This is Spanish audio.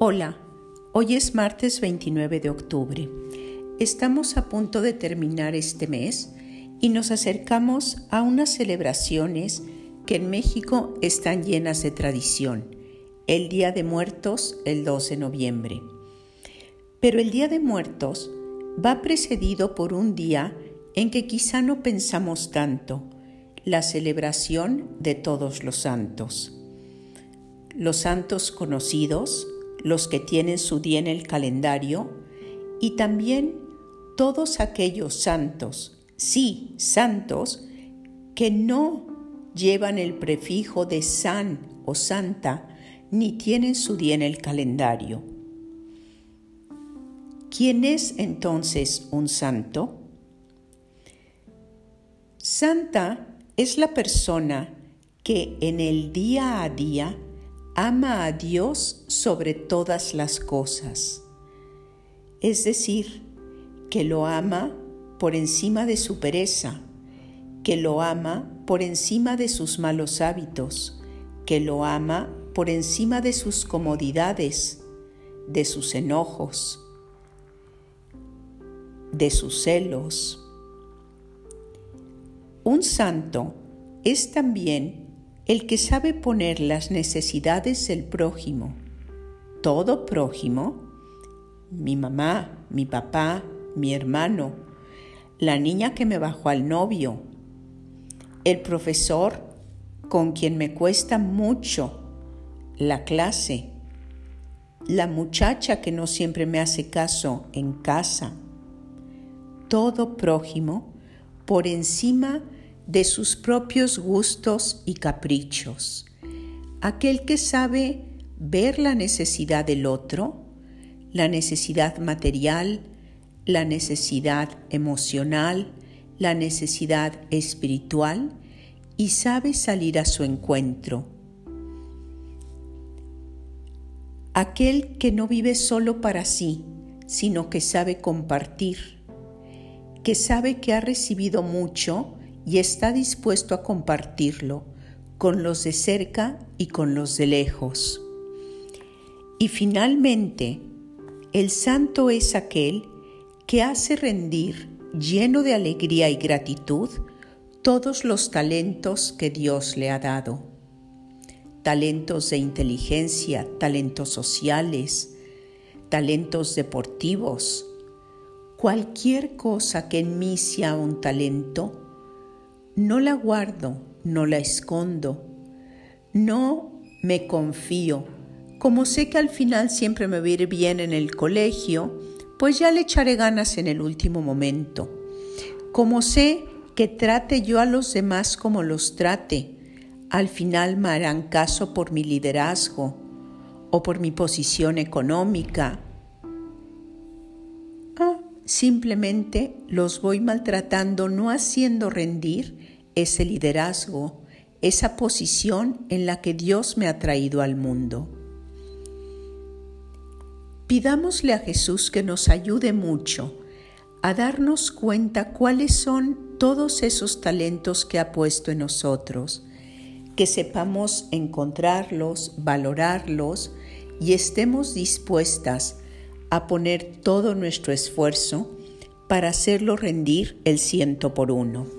Hola, hoy es martes 29 de octubre. Estamos a punto de terminar este mes y nos acercamos a unas celebraciones que en México están llenas de tradición. El Día de Muertos, el 12 de noviembre. Pero el Día de Muertos va precedido por un día en que quizá no pensamos tanto, la celebración de todos los santos. Los santos conocidos, los que tienen su día en el calendario y también todos aquellos santos, sí, santos, que no llevan el prefijo de san o santa ni tienen su día en el calendario. ¿Quién es entonces un santo? Santa es la persona que en el día a día ama a Dios sobre todas las cosas. Es decir, que lo ama por encima de su pereza, que lo ama por encima de sus malos hábitos, que lo ama por encima de sus comodidades, de sus enojos, de sus celos. Un santo es también el que sabe poner las necesidades del prójimo, todo prójimo, mi mamá, mi papá, mi hermano, la niña que me bajó al novio, el profesor con quien me cuesta mucho la clase, la muchacha que no siempre me hace caso en casa, todo prójimo por encima de de sus propios gustos y caprichos, aquel que sabe ver la necesidad del otro, la necesidad material, la necesidad emocional, la necesidad espiritual y sabe salir a su encuentro. Aquel que no vive solo para sí, sino que sabe compartir, que sabe que ha recibido mucho y está dispuesto a compartirlo con los de cerca y con los de lejos. Y finalmente, el santo es aquel que hace rendir, lleno de alegría y gratitud, todos los talentos que Dios le ha dado. Talentos de inteligencia, talentos sociales, talentos deportivos, cualquier cosa que en mí sea un talento, no la guardo, no la escondo, no me confío. Como sé que al final siempre me va bien en el colegio, pues ya le echaré ganas en el último momento. Como sé que trate yo a los demás como los trate, al final me harán caso por mi liderazgo o por mi posición económica. Simplemente los voy maltratando, no haciendo rendir ese liderazgo, esa posición en la que Dios me ha traído al mundo. Pidámosle a Jesús que nos ayude mucho a darnos cuenta cuáles son todos esos talentos que ha puesto en nosotros, que sepamos encontrarlos, valorarlos y estemos dispuestas a poner todo nuestro esfuerzo para hacerlo rendir el ciento por uno.